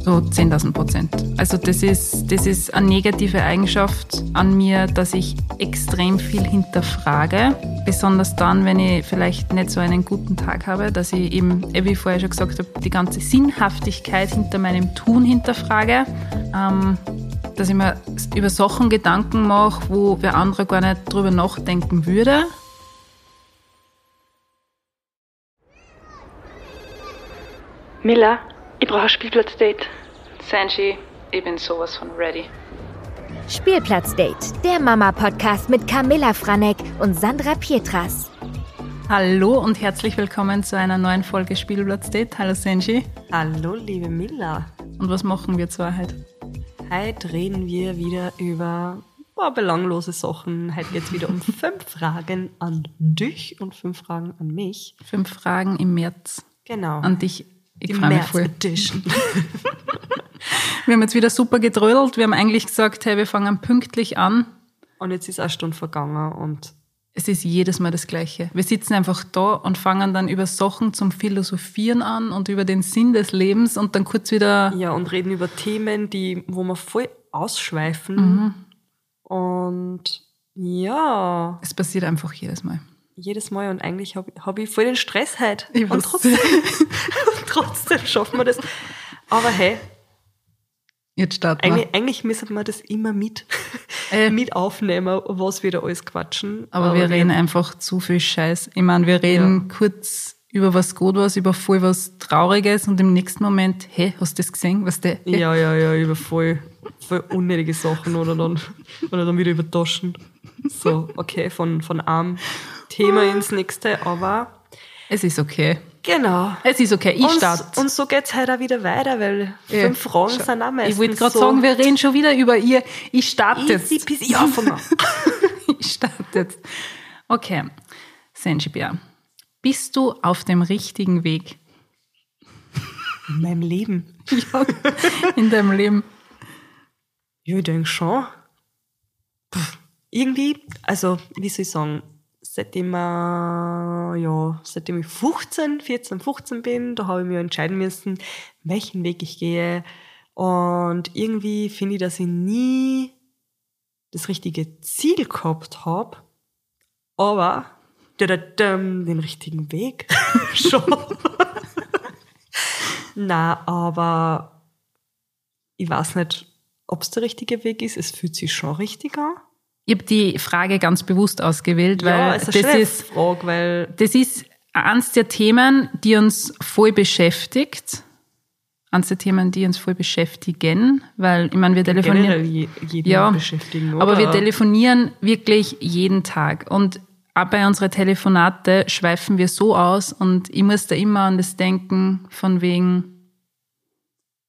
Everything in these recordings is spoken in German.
So 10.000 Prozent. Also das ist, das ist eine negative Eigenschaft an mir, dass ich extrem viel hinterfrage. Besonders dann, wenn ich vielleicht nicht so einen guten Tag habe, dass ich eben, wie ich vorher schon gesagt habe, die ganze Sinnhaftigkeit hinter meinem Tun hinterfrage. Ähm, dass ich mir über Sachen Gedanken mache, wo wer andere gar nicht drüber nachdenken würde. Miller, ich brauche ein Spielplatzdate. Sanji, ich bin sowas von ready. Spielplatzdate, der Mama-Podcast mit Camilla Franek und Sandra Pietras. Hallo und herzlich willkommen zu einer neuen Folge Spielplatzdate. Hallo Sanji. Hallo, liebe Miller. Und was machen wir zwei heute? Heute reden wir wieder über oh, belanglose Sachen. Heute geht es wieder um fünf Fragen an dich und fünf Fragen an mich. Fünf Fragen im März. Genau. An dich. Ich freue mich voll. Edition. Wir haben jetzt wieder super gedrödelt. Wir haben eigentlich gesagt, hey, wir fangen pünktlich an. Und jetzt ist eine Stunde vergangen und Es ist jedes Mal das Gleiche. Wir sitzen einfach da und fangen dann über Sachen zum Philosophieren an und über den Sinn des Lebens und dann kurz wieder ja, und reden über Themen, die, wo wir voll ausschweifen. Mhm. Und ja, Es passiert einfach jedes Mal. jedes Mal und eigentlich habe hab ich voll den Stress heute. Ich und trotzdem, trotzdem schaffen wir das. Aber hey, Jetzt starten wir. eigentlich, eigentlich müssen wir das immer mit, Äh. mit aufnehmen, was wir da alles quatschen. Aber wir reden einfach zu viel Scheiß. Ich meine, wir reden kurz über was gut was, über voll was Trauriges und im nächsten Moment, hey, hast du das gesehen? Was der? Ja, ja, ja, über voll, voll unnötige Sachen oder dann, oder dann wieder über Taschen. So, okay, von, von einem Thema ins nächste, aber Es ist okay. Genau. Es ist okay. Ich und, starte. und so geht's heute auch wieder weiter, weil Ja, fünf Fragen schau. sind auch meistens Ich wollte gerade so sagen, wir reden schon wieder über ihr. Ich starte jetzt. easy peasy. Ja, von. Ich starte jetzt. Okay. Senjibia, bist du auf dem richtigen Weg In meinem Leben. ja, in deinem Leben? Ja, ich denke schon. Pff, irgendwie, also, wie soll ich sagen, seitdem, äh, ja, seitdem ich 15, 14, 15 bin, da habe ich mir entscheiden müssen, welchen Weg ich gehe. Und irgendwie finde ich, dass ich nie das richtige Ziel gehabt habe, aber dadadam, den richtigen Weg schon. Na, aber ich weiß nicht, ob es der richtige Weg ist. Es fühlt sich schon richtig an. Ich habe die Frage ganz bewusst ausgewählt, weil ja, ist das ist Frage, weil Das ist eines der Themen, die uns voll beschäftigt. Eines der Themen, die uns voll beschäftigen, weil, ich meine, wir telefonieren. je, Ja, aber wir telefonieren wirklich jeden Tag. Und auch bei unseren Telefonate schweifen wir so aus und ich muss da immer an das denken, von wegen,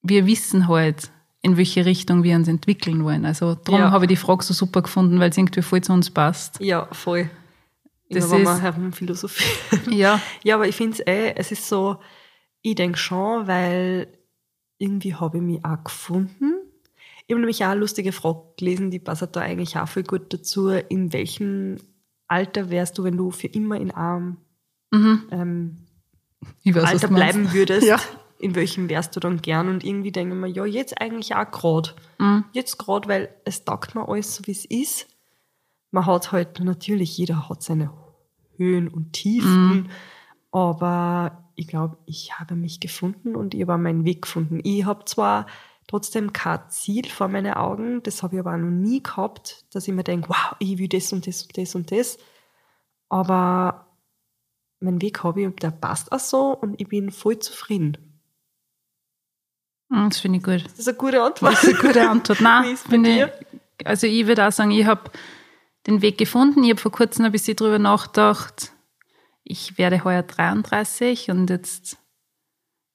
wir wissen halt, in welche Richtung wir uns entwickeln wollen. Also darum Ja. habe ich die Frage so super gefunden, weil es irgendwie voll zu uns passt. Ja, voll. Das Immer, ist- herumphilosophieren. Ja, Ja, aber ich finde es eh, es ist so, ich denke schon, weil irgendwie habe ich mich auch gefunden. Ich habe nämlich auch eine lustige Frage gelesen, die passt da eigentlich auch viel gut dazu. In welchem Alter wärst du, wenn du für immer in einem ähm, ich weiß, Alter bleiben würdest? Ja. In welchem wärst du dann gern? Und irgendwie denke ich mir, ja, jetzt eigentlich auch gerade. Mhm. Jetzt gerade, weil es taugt mir alles so, wie es ist. Man hat halt, natürlich, jeder hat seine Höhen und Tiefen, Mhm. aber ich glaube, ich habe mich gefunden und ich habe meinen Weg gefunden. Ich habe zwar trotzdem kein Ziel vor meinen Augen, das habe ich aber auch noch nie gehabt, dass ich mir denke, wow, ich will das und das und das und das. Aber meinen Weg habe ich und der passt auch so und ich bin voll zufrieden. Mhm, Das finde ich gut. Das ist eine gute Antwort. Das ist eine gute Antwort. Nein, ich, also ich würde auch sagen, ich habe den Weg gefunden. Ich habe vor kurzem ein bisschen drüber nachgedacht. Ich werde heuer 33 und jetzt, ich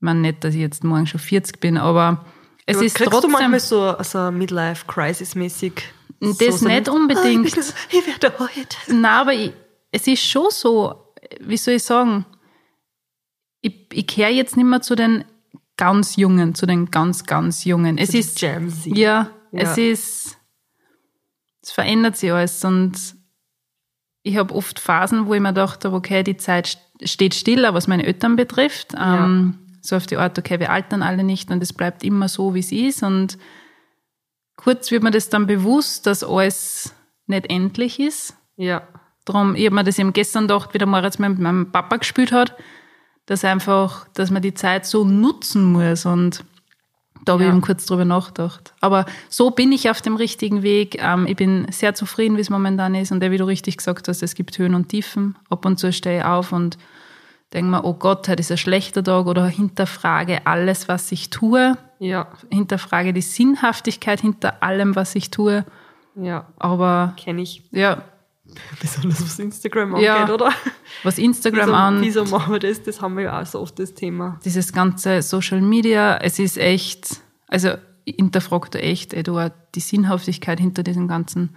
meine nicht, dass ich jetzt morgen schon 40 bin, aber es Aber ist kriegst trotzdem, du manchmal so, so Midlife-Crisis-mäßig? Das so, nicht unbedingt. Ah, ich, ich werde heute. Nein, aber ich, es ist schon so, wie soll ich sagen, ich, ich kehre jetzt nicht mehr zu den ganz Jungen, zu den ganz, ganz Jungen. Es ist, Gen Z. ja, Ja. es ist, es verändert sich alles und ich habe oft Phasen, wo ich mir gedacht habe, okay, die Zeit st- steht still, was meine Eltern betrifft. Ähm, So auf die Art, okay, wir altern alle nicht und es bleibt immer so, wie es ist. Und kurz wird mir das dann bewusst, dass alles nicht endlich ist. Ja. Darum, ich habe mir das eben gestern gedacht, wie der Moritz mit meinem Papa gespielt hat, dass einfach, dass man die Zeit so nutzen muss und da habe Ja. ich eben kurz drüber nachgedacht. Aber so bin ich auf dem richtigen Weg. Ähm, ich bin sehr zufrieden, wie es momentan ist. Und wie du richtig gesagt hast, es gibt Höhen und Tiefen. Ab und zu stehe ich auf und denke mir, oh Gott, heute ist ein schlechter Tag oder hinterfrage alles, was ich tue. Ja. Hinterfrage die Sinnhaftigkeit hinter allem, was ich tue. Ja. Aber Kenne ich. ja, Besonders was Instagram angeht, Ja. oder? was Instagram wieso, an, wieso machen wir das? Das haben wir ja auch so oft das Thema. dieses ganze Social Media, es ist echt, also ich hinterfrage da echt eh, du, auch die Sinnhaftigkeit hinter diesem Ganzen.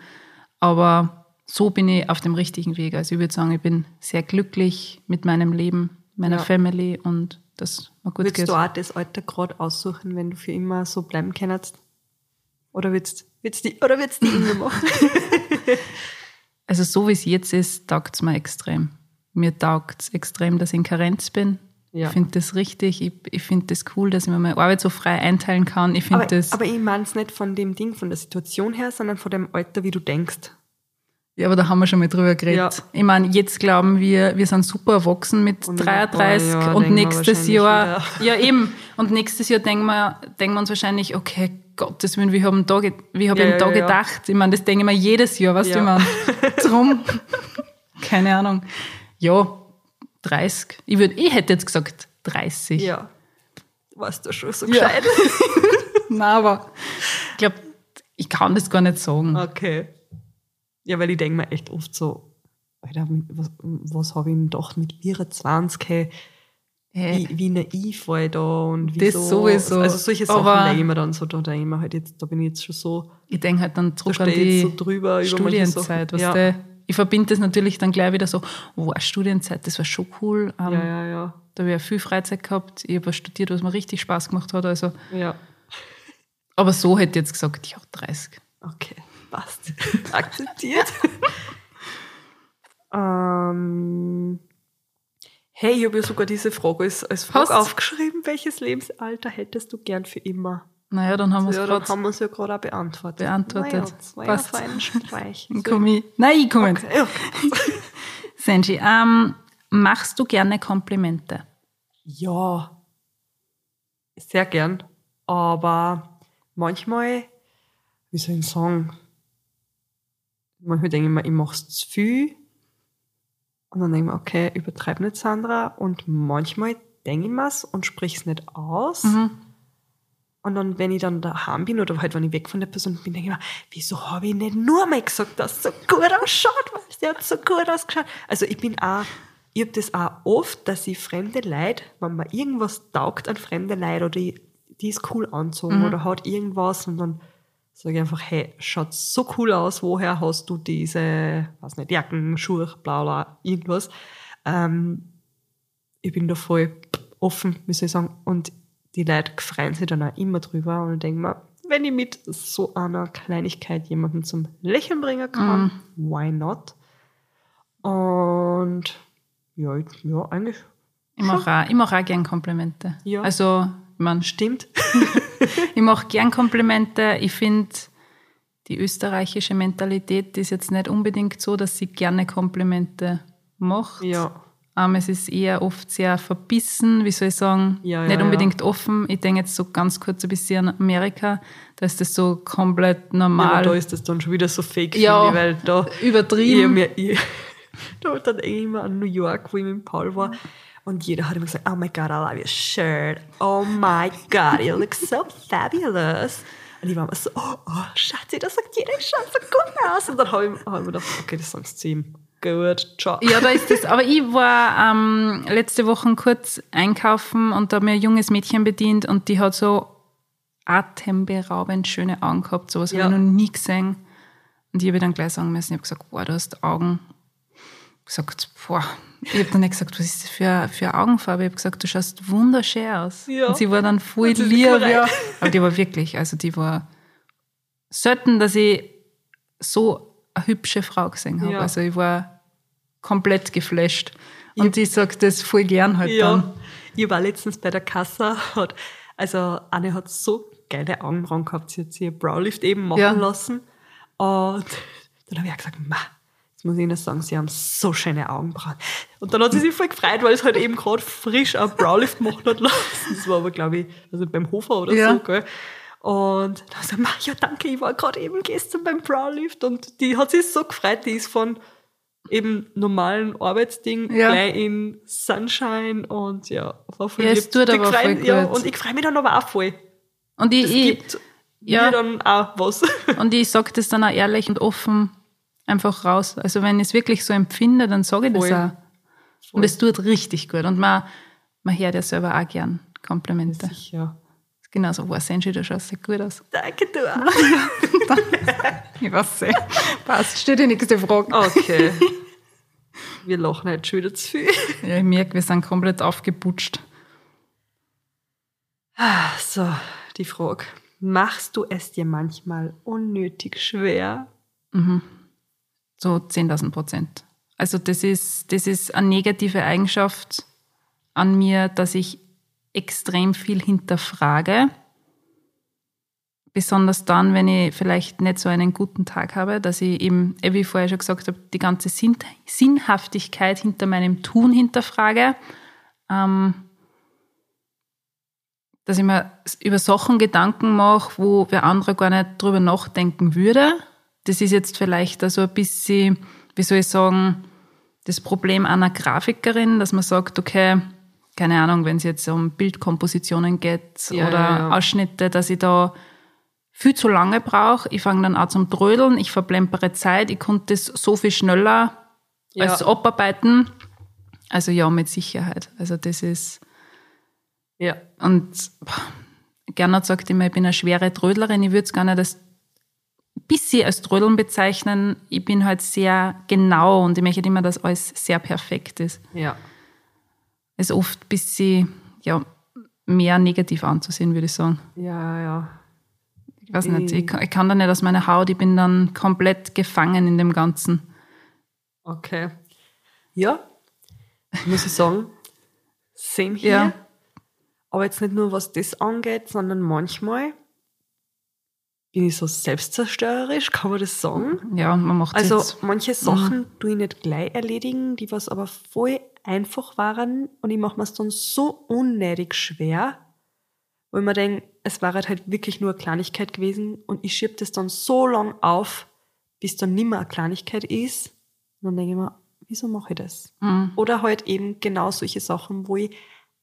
Aber so bin ich auf dem richtigen Weg. Also ich würde sagen, ich bin sehr glücklich mit meinem Leben, meiner Ja. Family und das mir gut Würdest geht. du auch das Alter gerade aussuchen, wenn du für immer so bleiben kannst? Oder würdest würdest die, oder die immer machen? Also so wie es jetzt ist, taugt es mir extrem. Mir taugt es extrem, dass ich in Karenz bin. Ja. Ich finde das richtig. Ich, ich finde das cool, dass ich mir meine Arbeit so frei einteilen kann. Ich finde aber, das. aber ich meine es nicht von dem Ding, von der Situation her, sondern von dem Alter, wie du denkst. Ja, aber da haben wir schon mal drüber geredet. Ja. Ich meine, jetzt glauben wir, wir sind super erwachsen mit Und in 33 ein paar Jahren und nächstes Jahr, ja eben, und nächstes Jahr denken wir, denken wir uns wahrscheinlich, okay, Gottes Willen, wir haben da, haben Ja, eben ja, da gedacht. Ich meine, das denke ich mir jedes Jahr, weißt du, ich meine, drum, keine Ahnung. Ja, 30. Ich, würd, ich hätte jetzt gesagt 30. Ja. Weißt du schon so gescheit? Nein, aber ich glaube, ich kann das gar nicht sagen. Okay. Ja, weil ich denke mir echt oft so, Alter, was, was habe ich denn gedacht mit 24? Hey, Hey. wie, wie naiv war ich da und Das wieso? sowieso. Also solche Sachen Aber- ich mir dann so, da denke ich mir halt jetzt, da bin ich jetzt schon so, Ich denke halt dann da zurück an stehe ich die so drüber Studienzeit. Weißt ja. Ich verbinde das natürlich dann gleich wieder so, oh, Studienzeit, das war schon cool. Ähm, ja, ja, ja, Da habe ich ja viel Freizeit gehabt. Ich habe was studiert, was mir richtig Spaß gemacht hat. Also. ja. Aber so hätte ich jetzt gesagt, ja, 30. Okay, passt. Akzeptiert. ähm, hey, ich habe ja sogar diese Frage als, als Frage Hast? aufgeschrieben. Welches Lebensalter hättest du gern für immer? Naja, dann haben wir es Ja, dann gerade haben wir es ja gerade auch beantwortet. beantwortet. Naja, das war Passt. ja so ein Streich. Dann komm ich. Nein, ich komme jetzt. Okay. Senji, ähm, machst du gerne Komplimente? ja, sehr gern. Aber manchmal, wie soll ich sagen, manchmal denke ich mir, ich mache es zu viel. Und dann denke ich mir, okay, übertreib nicht, Sandra. Und manchmal denke ich mir's und sprich es nicht aus. Mhm. Und dann, wenn ich dann daheim bin oder halt, wenn ich weg von der Person bin, denke ich mir, wieso habe ich nicht nur mal gesagt, dass es so gut ausschaut, weil sie hat so gut ausgeschaut. Also ich bin auch, ich habe das auch oft, dass ich fremde Leute, wenn mir irgendwas taugt an fremde Leute oder die, die ist cool anzogen oder hat irgendwas und dann sage ich einfach, hey, schaut so cool aus, woher hast du diese, weiß nicht, Jacken, Schuhe, bla bla, irgendwas. Ähm, ich bin da voll offen, wie soll ich sagen, und die Leute freuen sich dann auch immer drüber und denken mir, wenn ich mit so einer Kleinigkeit jemanden zum Lächeln bringen kann, why not? Und ja, ja, eigentlich Ich mache auch, ich auch gern Komplimente. Ja. Also, ich mein, stimmt. Ich mache gern Komplimente. Ich finde, die österreichische Mentalität ist jetzt nicht unbedingt so, dass sie gerne Komplimente macht. Ja. Ähm, es ist eher oft sehr verbissen, wie soll ich sagen, Ja, ja, nicht ja. unbedingt offen. Ich denke jetzt so ganz kurz ein bisschen an Amerika, da ist das so komplett Ja, normal, aber da ist das dann schon wieder so fake, Ja, ich, weil da ich übertrieben. mir, ich, da dann ich immer an New York, wo ich mit Paul war. Und jeder hat immer gesagt, oh my God, I love your shirt. Oh my God, you look so fabulous. Und ich war immer so, oh, oh Schatzi, das sagt jeder, ich schaue so gut aus. Und dann habe ich, hab ich mir gedacht, okay, das sagst du ihm. Gut, ciao. Ja, da ist das. Aber ich war ähm, letzte Woche kurz einkaufen und da hat mir ein junges Mädchen bedient und die hat so atemberaubend schöne Augen gehabt. Sowas Ja. habe ich noch nie gesehen. Und ich habe dann gleich sagen müssen, ich habe gesagt, boah, du hast Augen. Ich habe gesagt, boah. Ich habe dann nicht gesagt, was ist das für, für eine Augenfarbe? Ich habe gesagt, du schaust wunderschön aus. Ja. Und sie war dann voll lieb. Ja. Aber die war wirklich, also die war selten, dass ich so eine hübsche Frau gesehen habe. Ja. Also ich war komplett geflasht. Und ich sage das voll gern halt Ja, dann. ich war letztens bei der Kassa, hat, also Anne hat so geile Augenbrauen gehabt, sie hat sich ihr Browlift eben machen Ja. lassen. Und dann habe ich auch gesagt, ma, jetzt muss ich Ihnen sagen, Sie haben so schöne Augenbrauen. Und dann hat sie sich voll gefreut, weil es halt eben gerade frisch ein Browlift machen hat lassen. Das war aber, glaube ich, also beim Hofer oder Ja. so, gell. Und dann hat sie gesagt, ja danke, ich war gerade eben gestern beim Browlift und die hat sich so gefreut, die ist von eben normalen Arbeitsding Ja. gleich in Sunshine und ja, war voll Ja, es tut aber freuen- voll ja, und ich freue mich dann aber auch voll. Und ich, Es ich, gibt ja. mir dann auch was. und ich sage das dann auch ehrlich und offen einfach raus. Also wenn ich es wirklich so empfinde, dann sage ich das Voll. auch. Und es tut richtig gut. Und man, man hört ja selber auch gern Komplimente. Sicher. Genauso war Senshi, du schaust sehr gut aus. Danke, du auch. Ich weiß nicht. Passt, steht die nächste Frage. Okay. Wir lachen heute schon wieder zu viel. Ja, ich merke, wir sind komplett aufgeputscht. Ah, So, die Frage. Machst du es dir manchmal unnötig schwer? So 10.000 Prozent. Also das ist, das ist eine negative Eigenschaft an mir, dass ich extrem viel hinterfrage. Besonders dann, wenn ich vielleicht nicht so einen guten Tag habe, dass ich eben, eh, wie ich vorher schon gesagt habe, die ganze Sinn Sinnhaftigkeit hinter meinem Tun hinterfrage. Ähm, dass ich mir über Sachen Gedanken mache, wo wer andere gar nicht drüber nachdenken würde. Das ist jetzt vielleicht also ein bisschen, wie soll ich sagen, das Problem einer Grafikerin, dass man sagt, okay, keine Ahnung, wenn es jetzt um Bildkompositionen geht Ja, oder ja, ja. Ausschnitte, dass ich da viel zu lange brauche. Ich fange dann auch zum Trödeln, ich verplempere Zeit, ich konnte das so viel schneller als abarbeiten. Also ja, mit Sicherheit. Also das ist, Ja. und boah, Gernot sagt immer, ich bin eine schwere Trödlerin. Ich würde es gar nicht als bisschen als Trödeln bezeichnen. Ich bin halt sehr genau und ich möchte immer, dass alles sehr perfekt ist. Ja. Es ist oft ein bisschen, ja, mehr negativ anzusehen, würde ich sagen. Ja, ja. Ich weiß nicht, ich kann, ich kann da nicht aus meiner Haut, ich bin dann komplett gefangen in dem Ganzen. Okay. Ja, muss ich sagen, same hier. Ja. Aber jetzt nicht nur, was das angeht, sondern manchmal bin ich so selbstzerstörerisch, kann man das sagen? Ja, man macht Also jetzt, manche Sachen tue ich nicht gleich erledigen, die was aber voll einfach waren und ich mache mir es dann so unnötig schwer, weil mir denke, es war halt wirklich nur eine Kleinigkeit gewesen und ich schiebe das dann so lang auf, bis dann nicht mehr eine Kleinigkeit ist. Und dann denke ich mir, wieso mache ich das? Mhm. Oder halt eben genau solche Sachen, wo ich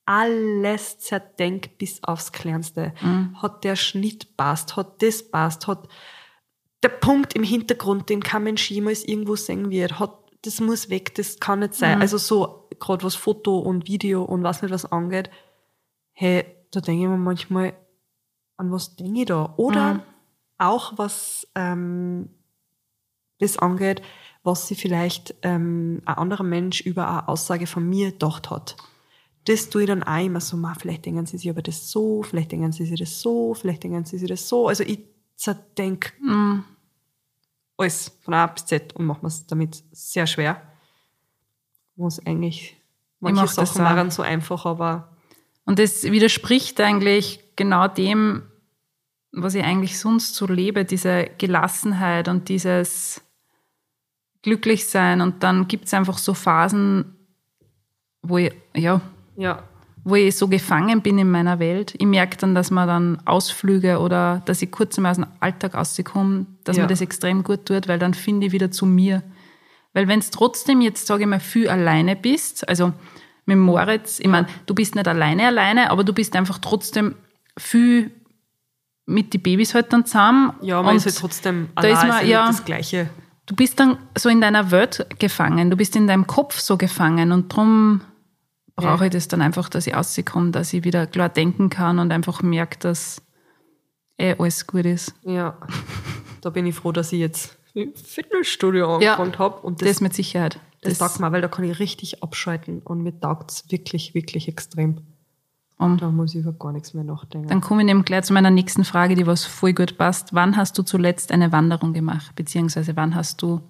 alles zerdenk bis aufs Kleinste. Mhm. Hat der Schnitt passt, hat das passt, hat der Punkt im Hintergrund, den kein Mensch jemals irgendwo sehen wird, hat, das muss weg, das kann nicht sein. Also so, gerade was Foto und Video und was nicht was angeht, hey, da denke ich mir manchmal, an was denke ich da? Oder auch was ähm, das angeht, was sie vielleicht ähm, ein anderer Mensch über eine Aussage von mir gedacht hat. Das tue ich dann auch immer so, ma, vielleicht denken sie sich aber das so, vielleicht denken sie sich das so, vielleicht denken sie sich das so. Also ich zerdenk Mhm. alles von A bis Z und mache mir es damit sehr schwer. Es eigentlich, manche mach Sachen auch. waren so einfach, aber Und das widerspricht eigentlich genau dem, was ich eigentlich sonst so lebe, diese Gelassenheit und dieses Glücklichsein. Und dann gibt es einfach so Phasen, wo ich, ja, ja, wo ich so gefangen bin in meiner Welt. Ich merke dann, dass man dann Ausflüge oder dass ich kurz mal aus dem Alltag rauskomme, dass Ja. mir das extrem gut tut, weil dann finde ich wieder zu mir. Weil wenn es trotzdem jetzt, sage ich mal, viel alleine bist, also mit Moritz, ich meine, du bist nicht alleine alleine, aber du bist einfach trotzdem viel mit die Babys halt dann zusammen. ja, man ist halt trotzdem da ist man, ist ja ja, das Gleiche. du bist dann so in deiner Welt gefangen, du bist in deinem Kopf so gefangen und drum brauche Ja. ich das dann einfach, dass ich rauskomme, dass ich wieder klar denken kann und einfach merke, dass eh alles gut ist. Ja, da bin ich froh, dass ich jetzt ein Fitnessstudio Ja. angefangen habe und Das, das, mit Sicherheit. das, taugt mir, weil da kann ich richtig abschalten und mir taugt es wirklich, wirklich extrem. um, Da muss ich über gar nichts mehr nachdenken. dann komme ich nämlich gleich zu meiner nächsten Frage, die was voll gut passt. Wann hast du zuletzt eine Wanderung gemacht? Beziehungsweise wann hast du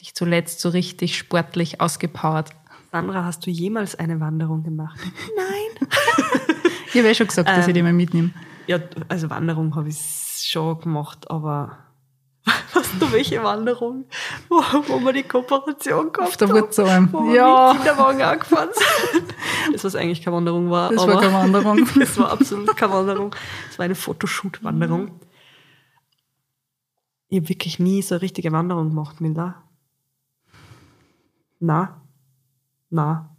dich zuletzt so richtig sportlich ausgepowert? Sandra, hast du jemals eine Wanderung gemacht? Nein. Ich habe ja schon gesagt, dass ich Ähm. die mal mitnehme. Ja, also Wanderung habe ich schon gemacht, aber weißt du, welche Wanderung, wo, wo wir die Kooperation gehabt Auf der haben? Wurzeln. Wo wir Ja. mit Kinderwagen angefahren sind. Das, was eigentlich keine Wanderung war. Das aber war keine Wanderung. Das war absolut keine Wanderung. Das war eine Fotoshoot-Wanderung. Ich habe wirklich nie so eine richtige Wanderung gemacht, Miller. Na, na.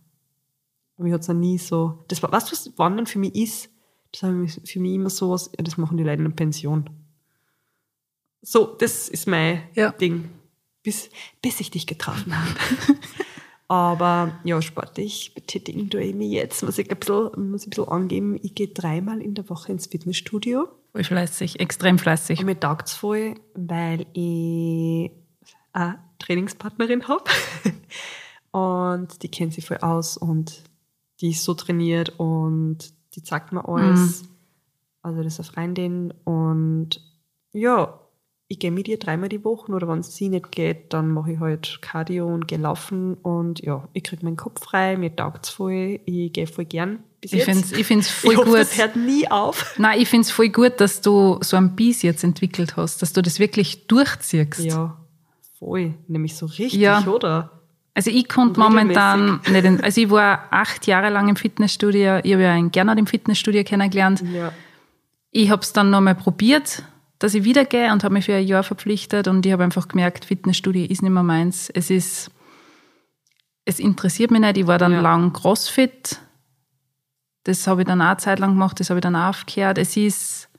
Aber ich hatte es nie so. Das war, weißt du, was Wandern für mich ist? Das ich für mich immer so was, ja, das machen die Leute in der Pension. So, das ist mein Ja. Ding. Bis, bis ich dich getroffen habe. Aber ja, sportlich betätigen tue ich mich jetzt. Muss ich ein bisschen, muss ich ein bisschen angeben, ich gehe dreimal in der Woche ins Fitnessstudio. Voll fleißig, extrem fleißig. Und mir taugt es voll, weil ich eine Trainingspartnerin habe. und die kennt sich voll aus und die ist so trainiert und die zeigt mir alles. Also das ist eine Freundin und ja, ich gehe mit ihr dreimal die Woche oder wenn es sie nicht geht, dann mache ich halt Cardio und gehe laufen und ja, ich kriege meinen Kopf frei, mir taugt es voll, ich gehe voll gern bis Ich finde es ich find's voll ich hoffe, gut. das hört nie auf. Nein, ich finde es voll gut, dass du so einen Biss jetzt entwickelt hast, dass du das wirklich durchziehst. Ja, voll. Nämlich so richtig, Ja. oder? Also ich konnte momentan nicht, in, also ich war acht Jahre lang im Fitnessstudio, ich habe ja einen Gernot im Fitnessstudio kennengelernt. Ja. Ich habe es dann nochmal probiert, dass ich wieder gehe und habe mich für ein Jahr verpflichtet und ich habe einfach gemerkt, Fitnessstudio ist nicht mehr meins. Es ist, es interessiert mich nicht. Ich war dann Ja. lang Crossfit. Das habe ich dann auch eine Zeit lang gemacht, das habe ich dann auch aufgehört. Es ist,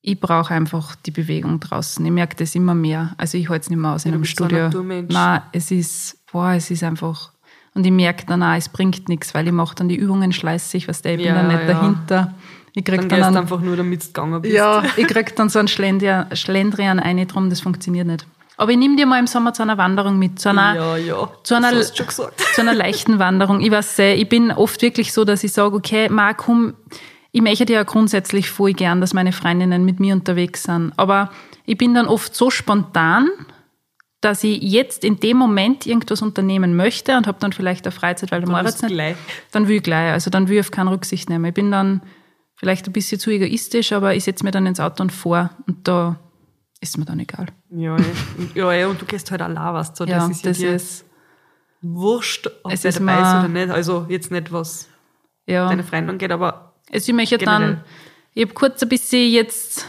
ich brauche einfach die Bewegung draußen. Ich merke das immer mehr. Also ich halte es nicht mehr aus in Ja, du einem ein Studio. Naturmensch. Nein, es ist, boah, es ist einfach, und ich merke dann auch, es bringt nichts, weil ich mache dann die Übungen schleißig, was der, ich bin Ja, dann nicht ja. dahinter. Ich krieg Dann dann, einen, einfach nur, damit du gegangen bist. ja, ich krieg dann so einen Schlendrian, Schlendrian ein drum, das funktioniert nicht. Aber ich nehme dir mal im Sommer zu einer Wanderung mit, zu einer, ja, ja. zu einer, zu einer leichten Wanderung. Ich weiß, sehr, ich bin oft wirklich so, dass ich sage, okay, Ma, komm, ich möchte ja grundsätzlich voll gern, dass meine Freundinnen mit mir unterwegs sind. Aber ich bin dann oft so spontan, dass ich jetzt in dem Moment irgendwas unternehmen möchte und habe dann vielleicht eine Freizeit, weil der Moritz nicht gleich. dann will ich gleich. Also dann will ich auf keine Rücksicht nehmen. Ich bin dann vielleicht ein bisschen zu egoistisch, aber ich setze mir dann ins Auto und vor und da ist mir dann egal. Ja, ja. Und- ja, ja, und du gehst halt allein, weißt du. Das ja, ist ja das dir ist, wurscht, ob Es ist dabei ist oder nicht. Also jetzt nicht, was ja. deine Freundin angeht, aber Also ich möchte dann, ich habe kurz ein bisschen jetzt,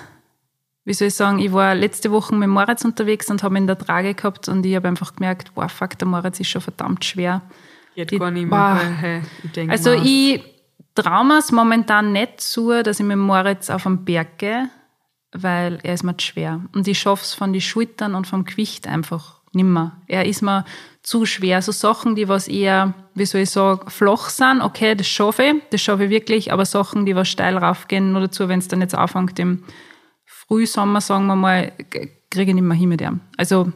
wie soll ich sagen, ich war letzte Woche mit Moritz unterwegs und habe ihn in der Trage gehabt und ich habe einfach gemerkt, wow, fuck, der Moritz ist schon verdammt schwer. geht Die- gar nicht mehr. Weil, hey, ich Also mir, ich traue mir es momentan nicht zu, dass ich mit Moritz auf den Berg gehe, weil er ist mir zu schwer. Und ich schaffe es von den Schultern und vom Gewicht einfach nimmer. Er ist mir zu schwer. So Sachen, die was eher, wie soll ich sagen, flach sind, okay, das schaffe ich, das schaffe ich wirklich, aber Sachen, die was steil raufgehen, nur dazu, wenn es dann jetzt anfängt im Frühsommer, sagen wir mal, kriege ich nicht mehr hin mit ihm. Also,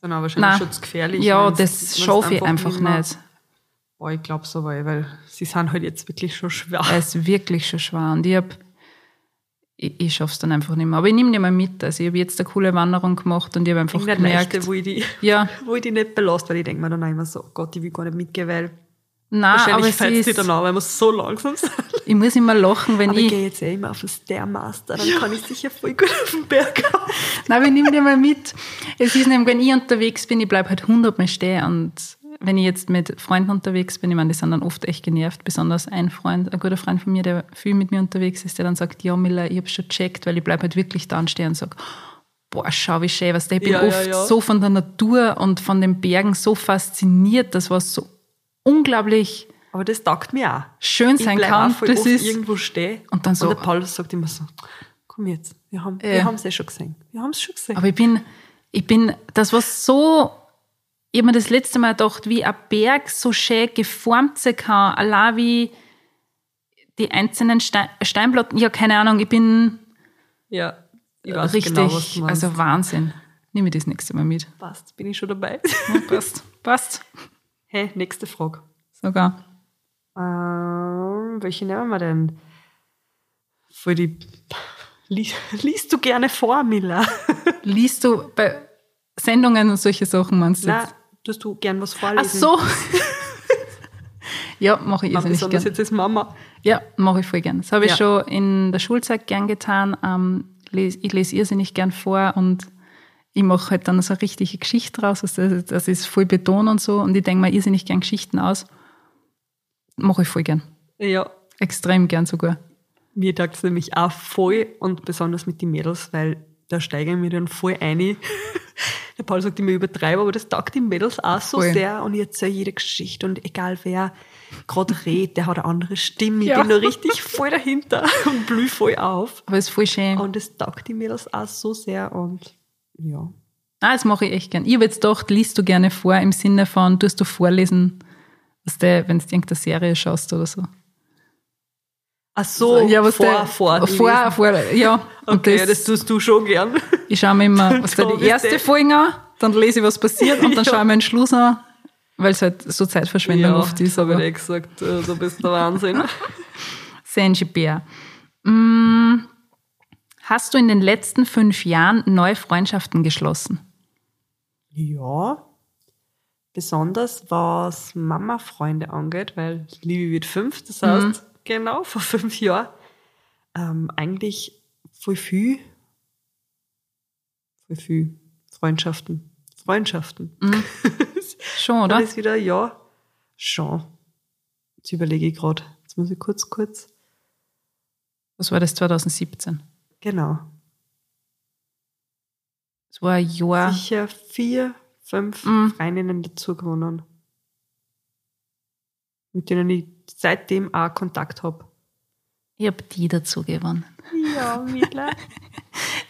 dann auch wahrscheinlich nein. schon zu gefährlich. ja, das schaffe ich einfach mehr- nicht. Boah, ich glaube so, weil, weil sie sind halt jetzt wirklich schon schwer. Er ist wirklich schon schwer. Und ich hab, ich, ich schaff's dann einfach nicht mehr. Aber ich nehme die mal mit. Also ich habe jetzt eine coole Wanderung gemacht und ich habe einfach Irgendeine gemerkt, leichte, wo ich die, ja, wo ich die nicht belasse, weil ich denke mir dann immer so, Gott, ich will gar nicht mitgehen, weil nein, wahrscheinlich es fällt sie ist, dann an, weil wir so langsam sind. ich muss immer lachen, wenn Aber ich ich, gehe jetzt eh immer auf den Stairmaster, dann kann ich sicher voll gut auf den Berg haben. nein, aber ich nehme die mal mit. Es ist nämlich, wenn ich unterwegs bin, ich bleib halt hundertmal stehen und wenn ich jetzt mit Freunden unterwegs bin, ich meine, die sind dann oft echt genervt, besonders ein Freund, ein guter Freund von mir, der viel mit mir unterwegs ist, der dann sagt, ja Miller, ich habe schon checkt, weil ich bleib halt wirklich da und stehe und sag, boah, schau wie schön, was ich bin Ja, ja, oft ja. so von der Natur und von den Bergen so fasziniert, das was so unglaublich Aber das taugt mir auch. schön Ich sein bleib kann. auch voll Das ist, irgendwo stehen. Und dann so- Und der Paul sagt immer so, komm jetzt, wir haben Ja. wir haben es eh schon gesehen. Wir haben es schon gesehen. aber ich bin, ich bin, das war so, ich habe mir das letzte Mal gedacht, wie ein Berg so schön geformt sein kann, allein wie die einzelnen Stein, Steinplatten, ja, keine Ahnung, ich bin ja, ich richtig, genau, also Wahnsinn. Nehme ich das nächste Mal mit. passt, bin ich schon dabei. Ja, passt, passt. hey, nächste Frage. Sogar. Ähm, welche nehmen wir denn? Für die Lies, liest du gerne vor, Miller? Liest du bei Sendungen und solche Sachen, meinst du jetzt? Tust du gern was Ach vorlesen? so. ja, mache ich irrsinnig besonders gern. jetzt als Mama. Ja, mache ich voll gern. Das habe ich Ja. schon in der Schulzeit gern getan. Ähm, ich lese irrsinnig gern vor und ich mache halt dann so eine richtige Geschichte draus. Also das, ist voll Beton und so. Und ich denke mir irrsinnig gern Geschichten aus. Mache ich voll gern. Ja, Extrem gern sogar. mir taugt es nämlich auch voll und besonders mit den Mädels, weil da steige ich mir dann voll ein. Der Paul sagt immer übertreibe, aber das taugt den Mädels auch so Voll. sehr und ich erzähle jede Geschichte und egal wer gerade redet, der hat eine andere Stimme. Ich Ja. bin da richtig voll dahinter und blühe voll auf. Aber es ist voll schön. Und das taugt die Mädels auch so sehr und ja. Ah, das mache ich echt gern. Ich habe jetzt gedacht, liest du gerne vor im Sinne von, tust du vorlesen, was der, wenn du irgendeine Serie schaust oder so. Ach so, ja, was vor, der, vor, vor, vor, ja. Und Okay, das, das, tust du schon gern. ich schaue mir immer, was da So die erste. Folge an, dann lese ich, was passiert und dann Ja. schaue ich mir den Schluss an, weil es halt so Zeitverschwendung oft ist. habe ich dir gesagt, äh, du bist der Wahnsinn. Sanji Bär. Mm, Hast du in den letzten fünf Jahren neue Freundschaften geschlossen? Ja, besonders was Mama-Freunde angeht, weil Livi wird fünf, das heißt, genau, vor fünf Jahren, ähm, eigentlich voll viel, voll viel Freundschaften. Freundschaften. Schon, oder? Dann ist wieder, ja, schon. Jetzt überlege ich gerade. Jetzt muss ich kurz, kurz. Was war das 2017? Genau. Es war ein Jahr. Sicher vier, fünf Mhm. Freundinnen dazu gewonnen. Mit denen ich seitdem auch Kontakt habe. Ich habe die dazu gewonnen. Ja, Mila.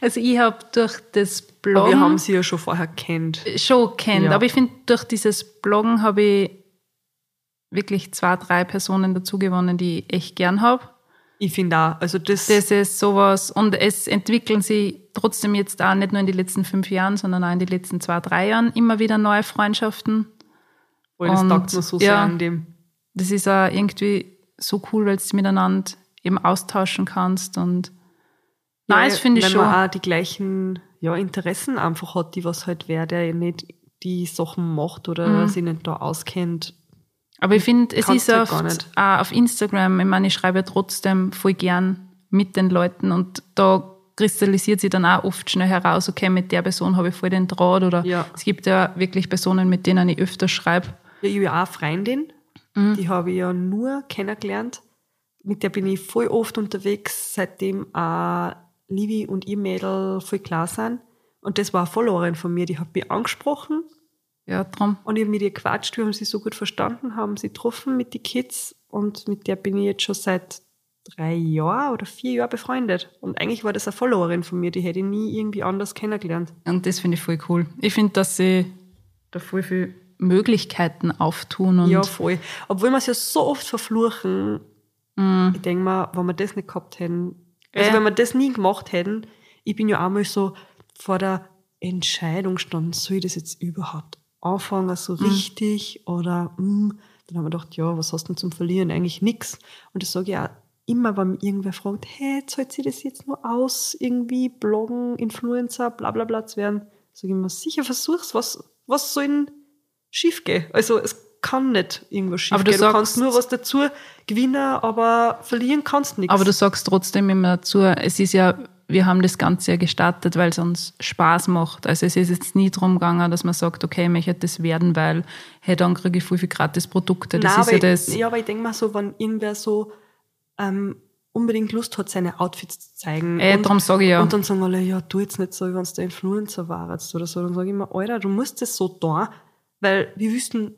Also ich habe durch das Aber Bloggen wir haben sie ja schon vorher kennt. schon kennt, Ja. aber ich finde, durch dieses Bloggen habe ich wirklich zwei, drei Personen dazu gewonnen, die ich echt gern habe. Ich finde auch, also das, Das ist sowas und es entwickeln sich trotzdem jetzt auch nicht nur in den letzten fünf Jahren, sondern auch in den letzten zwei, drei Jahren immer wieder neue Freundschaften. voll, das taugt mir so ja. sehr an dem. Das ist auch irgendwie so cool, weil du miteinander eben austauschen kannst und Nein, das finde ich wenn schon. man auch die gleichen ja, Interessen einfach hat, die was halt wer, der nicht die Sachen macht oder Mhm. sich nicht da auskennt. Aber ich finde, es ist du oft, auch auf Instagram, ich meine, ich schreibe ja trotzdem voll gern mit den Leuten und da kristallisiert sich dann auch oft schnell heraus, okay, mit der Person habe ich voll den Draht oder Ja. es gibt ja wirklich Personen, mit denen ich öfter schreibe. Ja, ich habe ja auch Freundin, Mhm. die habe ich ja nur kennengelernt. Mit der bin ich voll oft unterwegs, seitdem auch Livi und ihr Mädel voll klar sind. Und das war eine Followerin von mir, die hat mich angesprochen Ja, drum. und ich habe mit ihr gequatscht, wir haben sie so gut verstanden, haben sie getroffen mit den Kids und mit der bin ich jetzt schon seit drei Jahren oder vier Jahren befreundet. Und eigentlich war das eine Followerin von mir, die hätte ich nie irgendwie anders kennengelernt. Und das finde ich voll cool. Ich finde, dass sie da voll viele Möglichkeiten auftun und ja, voll. Obwohl wir es ja so oft verfluchen, Mhm. ich denke mal, wenn wir das nicht gehabt hätten, also Äh. wenn wir das nie gemacht hätten, ich bin ja einmal so vor der Entscheidung gestanden, soll ich das jetzt überhaupt anfangen, so Mhm. richtig oder mm, dann haben wir gedacht, ja, was hast du denn zum Verlieren? Eigentlich nix. Und das sage ich auch immer, wenn mich irgendwer fragt, hey, zahlt sie das jetzt nur aus, irgendwie Bloggen, Influencer, bla bla bla zu werden? Sage ich immer, sicher versuch's, was, was soll denn schief gehen? Also es kann nicht irgendwas schief Aber du gehen. Du sagst- kannst nur was dazu gewinnen, aber verlieren kannst nichts. Aber du sagst trotzdem immer dazu, es ist ja, wir haben das Ganze ja gestartet, weil es uns Spaß macht. Also es ist jetzt nie darum gegangen, dass man sagt, okay, ich möchte das werden, weil hey, dann kriege ich voll viel gratis Produkte. Das Nein, ist ja aber das. Ich, ja, aber ich denke mal so, wenn irgendwer so ähm, unbedingt Lust hat, seine Outfits zu zeigen. Äh, und, darum sage ich ja. und dann sagen alle, ja, tu jetzt nicht so, wie wenn es der Influencer war jetzt oder so. Dann sage ich immer, Alter, du musst das so tun, weil wir wüssten,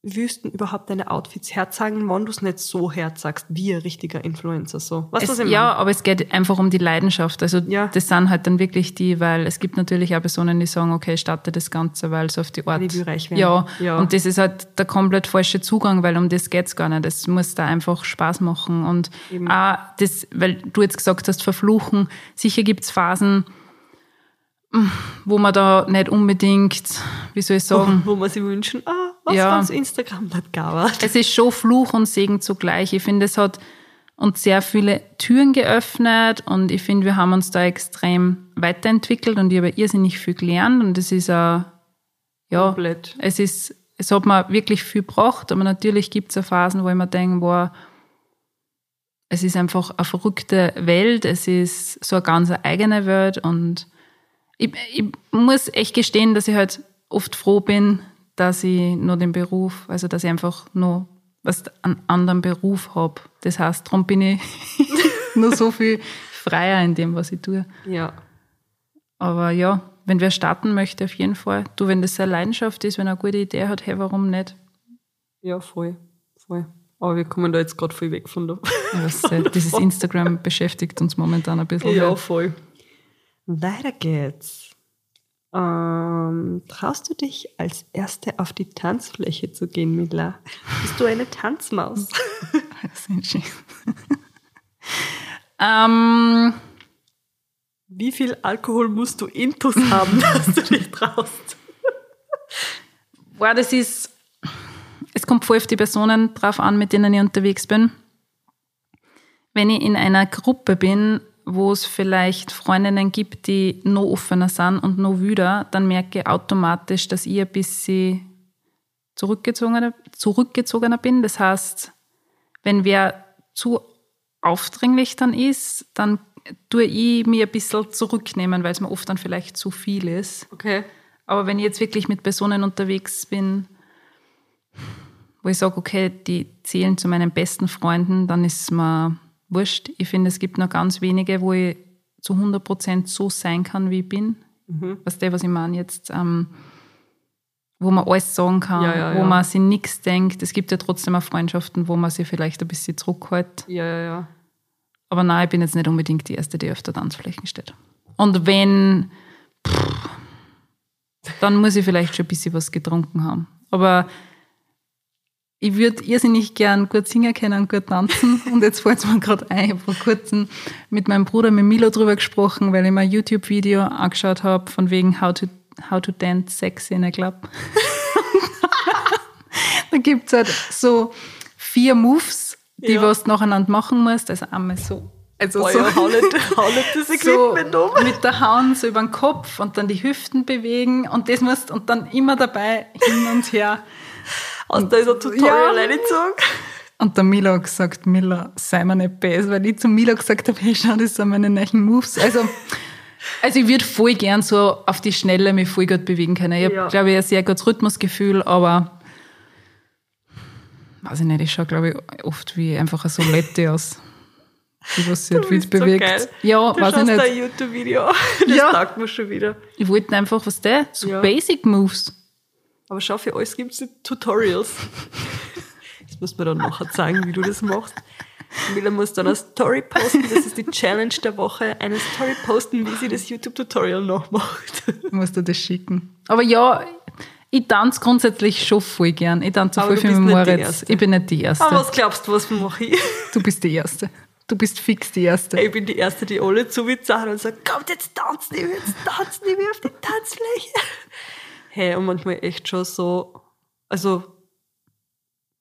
wir wüssten überhaupt deine Outfits herzeigen, wenn du es nicht so herzagst, wie ein richtiger Influencer. So. Du, Es, was ich ja, aber es geht einfach um die Leidenschaft. Also Ja. das sind halt dann wirklich die, weil es gibt natürlich auch Personen, die sagen, okay, ich starte das Ganze, weil es auf die Art. Will reich werden. Ja, Ja. und das ist halt der komplett falsche Zugang, weil um das geht's gar nicht. Es muss da einfach Spaß machen. Und Eben. auch das, weil du jetzt gesagt hast, verfluchen, sicher gibt's Phasen, wo man da nicht unbedingt, wie soll ich sagen, Wo man sich wünschen, ah, was Ja. ja. Instagram nicht gab. es ist schon Fluch und Segen zugleich. Ich finde, es hat uns sehr viele Türen geöffnet und ich finde, wir haben uns da extrem weiterentwickelt und ich habe irrsinnig viel gelernt und es ist auch ja, Komplett. es ist, es hat mir wirklich viel gebracht, aber natürlich gibt es Phasen, wo ich mir denke, boah, es ist einfach eine verrückte Welt, es ist so eine ganz eigene Welt und ich, ich muss echt gestehen, dass ich halt oft froh bin, dass ich nur den Beruf, also dass ich einfach nur was einen anderen Beruf habe. Das heißt, darum bin ich nur so viel freier in dem, was ich tue. Ja. Aber ja, wenn wer starten möchte, auf jeden Fall. Du, wenn das seine Leidenschaft ist, wenn er eine gute Idee hat, hey, warum nicht? Ja, voll. Voll. Aber wir kommen da jetzt gerade voll weg von der. Was, äh, dieses Instagram beschäftigt uns momentan ein bisschen. Ja, voll. Weiter geht's. Ähm, traust du dich als Erste auf die Tanzfläche zu gehen, Mila? Bist du eine Tanzmaus? Das schön. ähm, Wie viel Alkohol musst du intus haben, dass du dich traust? boah, das ist, es kommt voll auf die Personen drauf an, mit denen ich unterwegs bin. Wenn ich in einer Gruppe bin, wo es vielleicht Freundinnen gibt, die noch offener sind und noch wüder, dann merke ich automatisch, dass ich ein bisschen zurückgezogener, zurückgezogener bin. Das heißt, wenn wer zu aufdringlich dann ist, dann tue ich mir ein bisschen zurücknehmen, weil es mir oft dann vielleicht zu viel ist. Okay. Aber wenn ich jetzt wirklich mit Personen unterwegs bin, wo ich sage, okay, die zählen zu meinen besten Freunden, dann ist es mir wurscht. Ich finde, es gibt noch ganz wenige, wo ich zu 100% so sein kann, wie ich bin. Mhm. Was der, was ich meine jetzt, ähm, wo man alles sagen kann, Ja, ja, wo ja. man sich nichts denkt. Es gibt ja trotzdem auch Freundschaften, wo man sich vielleicht ein bisschen zurückhält. Ja, ja, ja. Aber nein, ich bin jetzt nicht unbedingt die Erste, die auf der Tanzfläche steht. Und wenn, pff, dann muss ich vielleicht schon ein bisschen was getrunken haben. Aber ich würde irrsinnig gern gut singen können und gut tanzen. Und jetzt fällt es mir gerade ein, ich habe vor kurzem mit meinem Bruder, mit Milo, drüber gesprochen, weil ich mir ein YouTube-Video angeschaut habe, von wegen How to, how to Dance Sexy in a Club. da gibt's halt so vier Moves, die Ja. was du nacheinander machen musst. Also einmal so. Also Oh so, ja, hau nicht, hau nicht das so Equipment um. mit der Hand so über den Kopf und dann die Hüften bewegen und das musst und dann immer dabei hin und her. Und da ist ein Tutorial Ja. reingezogen. Und der Milo gesagt, Mila, sei mir nicht böse, weil ich zu Milo gesagt habe, hey, schau, das sind meine neuen Moves. Also, also ich würde voll gern so auf die Schnelle mich voll gut bewegen können. Ich habe, Ja. glaube ich, ein sehr gutes Rhythmusgefühl, aber weiß ich nicht, ich schaue, glaube ich, oft wie einfach eine Solette aus. Die was sich halt so bewegt. geil. ja, Du weiß ich nicht. ein YouTube-Video. Das Ja. taugt mir schon wieder. Ich wollte einfach, was der? So Ja. Basic Moves. Aber schau, für alles gibt es Tutorials. Das musst du mir dann nachher zeigen, wie du das machst. Mila muss dann eine Story posten. Das ist die Challenge der Woche. Eine Story posten, wie sie das YouTube-Tutorial nachmacht. Ich muss dir das schicken. Aber ja, ich tanze grundsätzlich schon voll gern. Ich tanze voll du nicht die Moritz. Ich bin nicht die Erste. Aber was glaubst du, was mache ich? Du bist die Erste. Du bist fix die Erste. Ich bin die Erste, die alle zuwitzt und sagt, kommt jetzt tanzen, ich will jetzt tanzen, ich will auf die Tanzfläche. Hey, und manchmal echt schon so, also,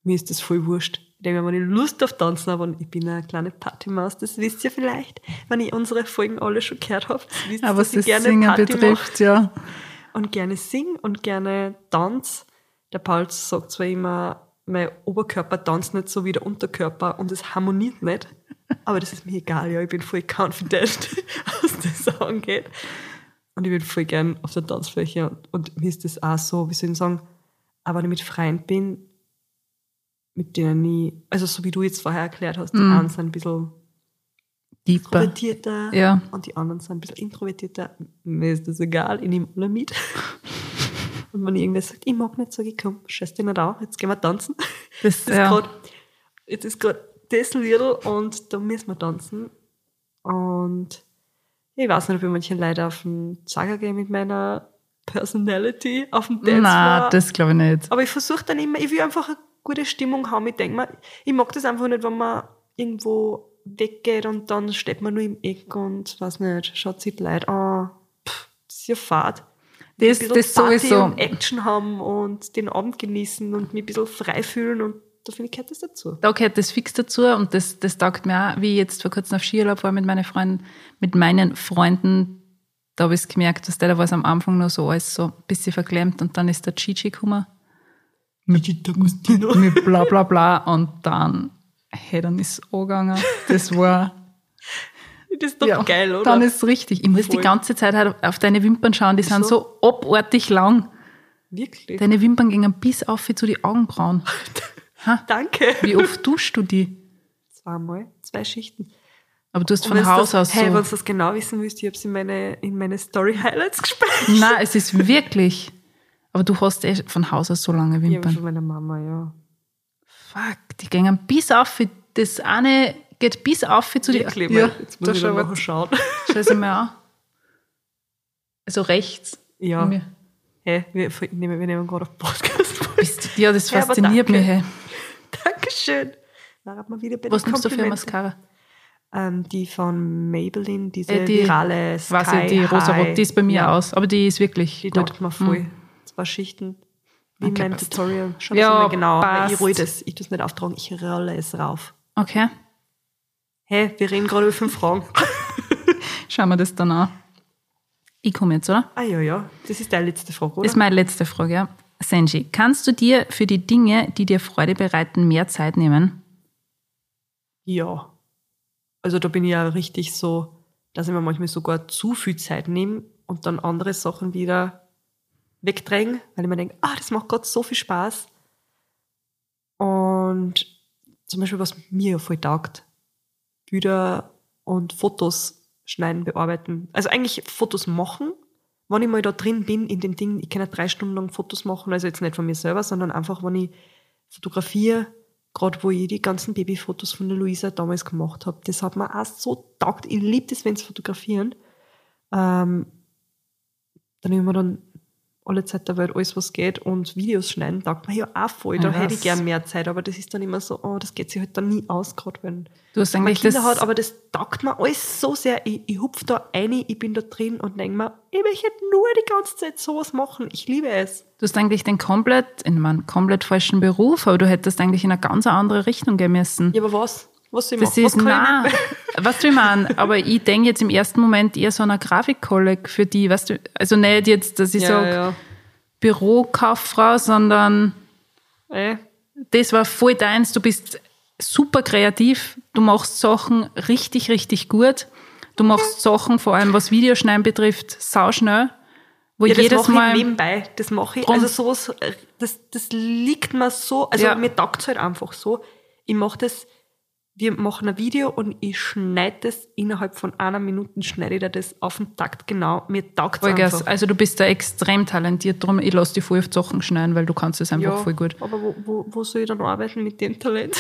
mir ist das voll wurscht. Ich denke wenn ich Lust auf Tanzen habe, und ich bin eine kleine Partymaus, das wisst ihr vielleicht, wenn ihr unsere Folgen alle schon gehört habt, wisst Aber was ich das gerne Singen Party betrifft, ja. mache und gerne sing und gerne tanz. Der Paul sagt zwar immer, mein Oberkörper tanzt nicht so wie der Unterkörper und es harmoniert nicht. Aber das ist mir egal, ja. Ich bin voll confident, was das angeht. Und ich bin voll gern auf der Tanzfläche. Und, und mir ist das auch so, wie soll ich sagen, aber wenn ich mit Freunden bin, mit denen ich, also so wie du jetzt vorher erklärt hast, die Mm. einen sind ein bisschen Deeper. extrovertierter Ja. und die anderen sind ein bisschen introvertierter. Mir ist das egal, ich nehme alle mit. Und wenn irgendwer sagt, ich mag nicht, sage ich, komm, scheiß dich nicht auf, jetzt gehen wir tanzen. Das, Jetzt ist ja. grad- jetzt ist gerade das Lidl und da müssen wir tanzen. Und ich weiß nicht, ob ich manchen Leute auf den Zager gehe mit meiner Personality, auf den Dance Nein, das glaube ich nicht. Aber ich versuche dann immer, ich will einfach eine gute Stimmung haben. Ich denke mir, ich mag das einfach nicht, wenn man irgendwo weggeht und dann steht man nur im Eck und weiß nicht, schaut sich die Leute an. Pff, das ist ja fad. Das, das Party sowieso. und Action haben und den Abend genießen und mich ein bisschen frei fühlen und da finde ich, gehört das dazu. Da gehört das fix dazu und das, das taugt mir auch, wie ich jetzt vor kurzem auf Skiurlaub war mit meinen Freunden, mit meinen Freunden, Da habe ich es gemerkt, dass der, da war es am Anfang noch so alles so ein bisschen verklemmt und dann ist der Gigi gekommen. Mit, mit bla bla bla und dann, hey, dann ist es angegangen. Das war, Das ist doch ja, geil, oder? dann ist es richtig. Ich muss die Voll. ganze Zeit halt auf deine Wimpern schauen, die sind Wieso? so abartig lang. Wirklich. Deine Wimpern gingen bis auf zu die Augenbrauen. Danke. Wie oft duschst du die? Zweimal, zwei Schichten. Aber du hast von Haus das, aus Hey, wenn so. du das genau wissen willst, ich habe es in meine, in meine Story-Highlights gespeichert. Nein, es ist wirklich. Aber du hast eh von Haus aus so lange Wimpern. von meiner Mama, ja. Fuck, die gingen bis auf. Das eine geht bis auf zu Wirklich, Ja, jetzt muss da ich mal. schauen. Schau es mal an. Also rechts. Ja. Mir. Hey, wir, wir nehmen, gerade auf Podcast. Bist, ja, das Ja, fasziniert danke. mich. Hey. Dankeschön. Da hat man wieder bei Was nimmst du für Komplimenten. Mascara? Ähm, die von Maybelline, diese Äh, die- virale Sky Weiß ich, die rosarot, die ist bei mir ja, aus. Aber die ist wirklich Die gut. taugt mir voll. Mhm. Zwei Schichten. Wie Okay, mein passt. Tutorial. Schau Ja, das genau. Weil Ich passt. roll das. Ich tue es nicht auftragen, ich rolle es rauf. Okay, Hey, wir reden gerade über fünf Fragen. schauen wir das dann an. Ich komme jetzt, oder? ah ja, ja. Das ist deine letzte Frage, oder? Das ist meine letzte Frage, ja. Senji, kannst du dir für die Dinge, die dir Freude bereiten, mehr Zeit nehmen? Ja. Also da bin ich ja richtig so, dass ich mir manchmal sogar zu viel Zeit nehme und dann andere Sachen wieder wegdränge, weil ich mir denke, ah, das macht gerade so viel Spaß. Und zum Beispiel, was mir ja voll taugt, Bilder und Fotos schneiden, bearbeiten. Also eigentlich Fotos machen, wenn ich mal da drin bin in den Dingen, ich kann ja drei Stunden lang Fotos machen, also jetzt nicht von mir selber, sondern einfach, wenn ich fotografiere, gerade wo ich die ganzen Babyfotos von der Luisa damals gemacht habe, das hat mir auch so taugt. Ich liebe das, wenn sie fotografieren. Ähm, dann nehmen wir dann alle Zeit der Welt alles, was geht und Videos schneiden, taugt mir ja auch voll. Da Ja, hätte ich gern mehr Zeit, aber das ist dann immer so, oh, das geht sich halt dann nie aus, gerade wenn Du hast man eigentlich Kinder das, hat, aber das taugt mir alles so sehr. Ich, ich hupf da rein, ich bin da drin und denke mir, ich möchte nur die ganze Zeit sowas machen. Ich liebe es. du hast eigentlich den komplett, in meinem komplett falschen Beruf, aber du hättest eigentlich in eine ganz andere Richtung gehen müssen. Ja, aber was? Was ich Das ist, was kann nein, ich was du ich meine, aber ich denke jetzt im ersten Moment eher so einer Grafikkolleg für die, weißt du, also nicht jetzt, dass ich ja, sage, ja. Bürokauffrau, sondern Äh, das war voll deins. Du bist super kreativ. Du machst Sachen richtig, richtig gut. Du machst Sachen, vor allem was Videoschneiden betrifft, sauschnell. Wo ja, das jedes mache Mal. ich nebenbei. Das mache ich. Also sowas, das, das liegt mir so, also Ja. mir taugt es halt einfach so. Ich mache das, wir machen ein Video und ich schneide das innerhalb von einer Minute, schneide ich das auf den Takt genau. Mir taugt es einfach. Also du bist da extrem talentiert drum. Ich lasse dich voll auf Sachen schneiden, weil du kannst es einfach voll gut. aber wo, wo, wo soll ich dann arbeiten mit dem Talent?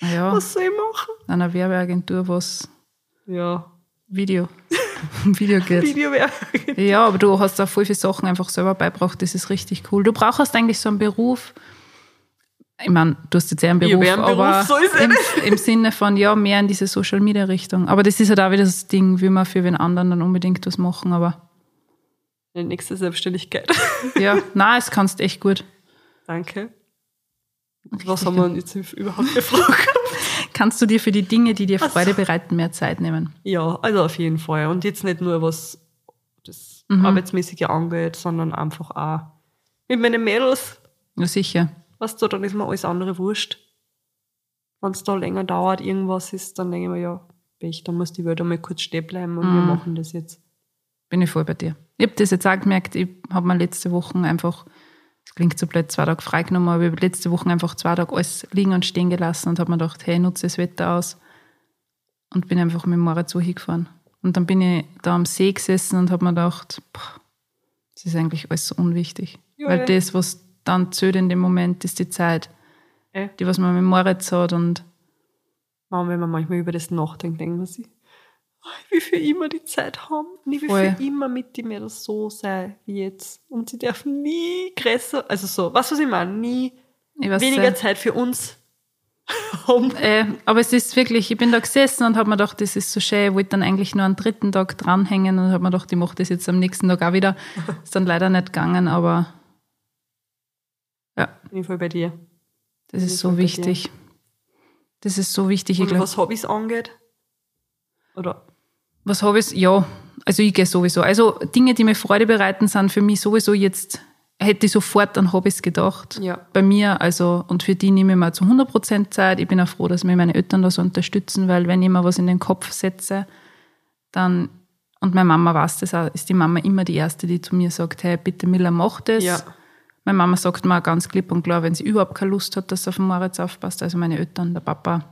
Ja, Was soll ich machen? einer Werbeagentur, was Ja, Video, Video geht. Videowerbung. Ja, aber du hast da voll viele Sachen einfach selber beibracht. Das ist richtig cool. Du brauchst eigentlich so einen Beruf. Ich meine, du hast jetzt eher einen Ja, Beruf, wer einen Beruf, aber so ist es. im, im Sinne von, ja, mehr in diese Social Media Richtung. Aber das ist halt auch wieder das Ding, will man für den anderen dann unbedingt was machen. Aber Die nächste Selbstständigkeit. ja, na, es kannst echt gut. Danke. Was haben wir jetzt überhaupt gefragt? Kannst du dir für die Dinge, die dir Freude bereiten, mehr Zeit nehmen? ja, also auf jeden Fall. Und jetzt nicht nur, was das Arbeitsmäßige angeht, sondern einfach auch mit meinen Mädels. Ja, sicher. Weißt du, dann ist mir alles andere wurscht. Wenn es da länger dauert, irgendwas ist, dann denke ich mir, ja, Pech, dann muss die Welt einmal kurz stehen bleiben und wir machen das jetzt. Bin ich voll bei dir. Ich habe das jetzt auch gemerkt, ich habe mir letzte Woche einfach, das klingt so blöd, zwei Tage freigenommen, aber ich habe letzte Woche einfach zwei Tage alles liegen und stehen gelassen und habe mir gedacht, hey, nutze das Wetter aus und bin einfach mit dem Moritz so hingefahren. Und dann bin ich da am See gesessen und habe mir gedacht, boah, das ist eigentlich alles so unwichtig. Ja, Weil das, was dann zählt in dem Moment, ist die Zeit, Äh. die, was man mit Moritz hat und Und wenn man manchmal über das nachdenkt, denkt man sich, oh, wie für immer die Zeit haben. Und ich will Voll. für immer mit die Mädels so sein wie jetzt. Und sie dürfen nie größer, also so, du, was ich meine? Nie ich weniger sehr- Zeit für uns haben. Äh, aber es ist wirklich, ich bin da gesessen und habe mir gedacht, das ist so schön, ich wollte dann eigentlich nur einen dritten Tag dranhängen und habe mir gedacht, ich mache das jetzt am nächsten Tag auch wieder. Ist dann leider nicht gegangen, aber ja, Bin ich voll bei dir. das ist so wichtig. Das ist so wichtig. Ich Und was Hobbys angeht? Oder? was ich? Ja, Also ich gehe sowieso. Also Dinge, die mir Freude bereiten, sind für mich sowieso jetzt, hätte ich sofort an Hobbys gedacht. Ja. Bei mir, also, und für die nehme ich mir zu 100% Zeit. Ich bin auch froh, dass mir meine Eltern da so unterstützen, weil wenn ich mir was in den Kopf setze, dann, und meine Mama weiß das auch, ist die Mama immer die Erste, die zu mir sagt, hey, bitte Miller, mach das. Ja. Meine Mama sagt mir auch ganz klipp und klar, wenn sie überhaupt keine Lust hat, dass sie auf den Moritz aufpasst. Also meine Eltern, der Papa,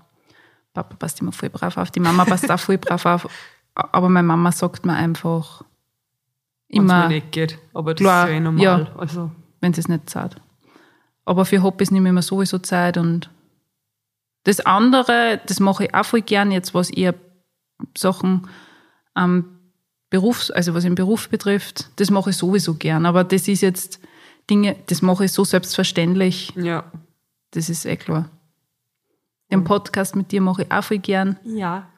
Papa passt immer voll brav auf, die Mama passt auch voll brav auf. Aber meine Mama sagt mir einfach Wenn's immer, mir nicht geht. Aber das Klar, ist ja eh normal. ja. Also, wenn sie es nicht zahlt. Aber für Hobbys nehme ich mir sowieso Zeit und das andere, das mache ich auch voll gern jetzt, was eher Sachen am Berufs-, also was den Beruf betrifft, das mache ich sowieso gern. Aber das ist jetzt Dinge, das mache ich so selbstverständlich, ja. das ist eh klar. Den Podcast mit dir mache ich auch voll gern. Ja.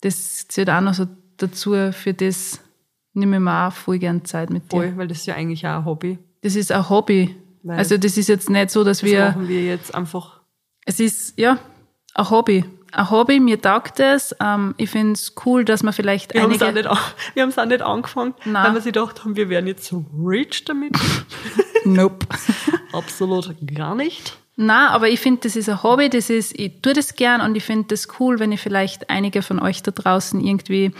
Das zählt auch noch so dazu, für das nehme ich mir auch voll gern Zeit mit dir. Voll, weil das ist ja eigentlich auch ein Hobby. Das ist ein Hobby. Weil- also das ist jetzt nicht so, dass Das wir... machen wir jetzt einfach. Es ist, ja, ein Hobby. Ein Hobby, mir taugt es. Ähm, ich finde es cool, dass man vielleicht Wir haben es auch, einige... nicht wir haben's auch nicht angefangen, Nein. weil wir sich gedacht haben, wir werden jetzt so rich damit. Nope. Absolut gar nicht. Na, aber ich finde, das ist ein Hobby, das ist, ich tue das gern und ich finde das cool, wenn ich vielleicht einige von euch da draußen irgendwie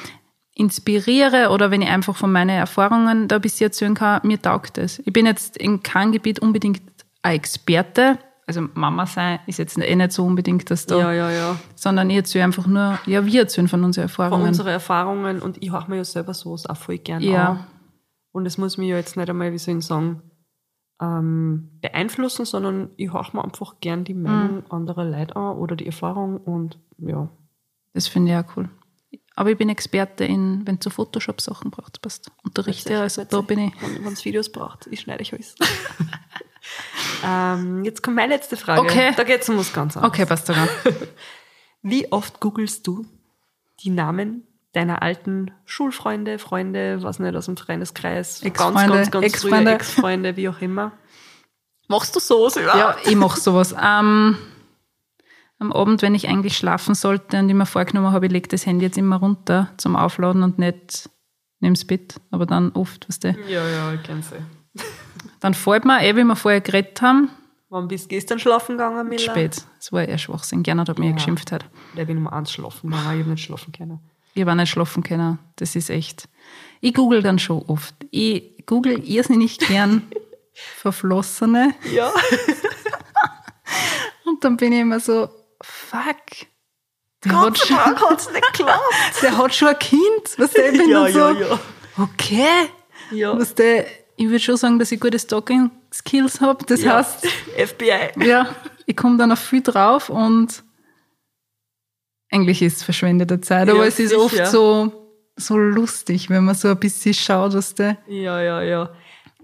inspiriere oder wenn ich einfach von meinen Erfahrungen da ein bisschen erzählen kann, mir taugt es. Ich bin jetzt in keinem Gebiet unbedingt ein Experte, also Mama sein ist jetzt eh nicht so unbedingt das da, Ja, ja, ja. sondern ich erzähle einfach nur, ja, wir erzählen von unseren Von Erfahrungen. unseren Erfahrungen und ich höre mir ja selber sowas auch voll gern Ja. an. Und es muss mich ja jetzt nicht einmal, wie soll ich sagen, ähm, beeinflussen, sondern ich höre mir einfach gern die Meinung anderer Leute an oder die Erfahrung und ja. Das finde ich auch cool. Aber ich bin Experte in, wenn du Photoshop-Sachen brauchst, passt. Unterrichte, also da bin ich. Wenn es Videos braucht, ich schneide euch alles. ähm, jetzt kommt meine letzte Frage. Okay. Da geht es um was ganz anderes. Okay, passt sogar. Wie oft googelst du die Namen deiner alten Schulfreunde, Freunde, was nicht, aus dem Freundeskreis, ganz, Ex-Freunde, ganz, ganz Ex-Freunde. frühe Ex-Freunde, wie auch immer. Machst du sowas überhaupt? Ja, ich mache sowas. Ähm, am Abend, wenn ich eigentlich schlafen sollte und ich mir vorgenommen habe, ich lege das Handy jetzt immer runter zum Aufladen und nicht nimm's Bett. Aber dann oft, weißt du, Ja, ja, ich kenn's eh. dann fällt mir, eh, wie wir vorher geredet haben, Wann bist du gestern schlafen gegangen, Mila? spät. Es war eher Schwachsinn. Gernot hat mir Ja. geschimpft hat. Da bin um eins schlafen gegangen, ich habe nicht schlafen können. Ich habe auch nicht schlafen können. Das ist echt. Ich google dann schon oft. Ich google irrsinnig gern Verflossene. Ja. Und dann bin ich immer so, fuck. Der hat, Gott schon, hat's nicht geklappt. der hat schon ein Kind. Was der ich bin ja, dann so, ja, ja. okay. Ja. Was der, ich würde schon sagen, dass ich gute Stalking-Skills habe. Das ja. heißt, FBI. ja, ich komme dann auf viel drauf und eigentlich ist es verschwendete Zeit, aber Ja, es ist sicher. oft so, so lustig, wenn man so ein bisschen schaut, was der. Ja, ja, ja.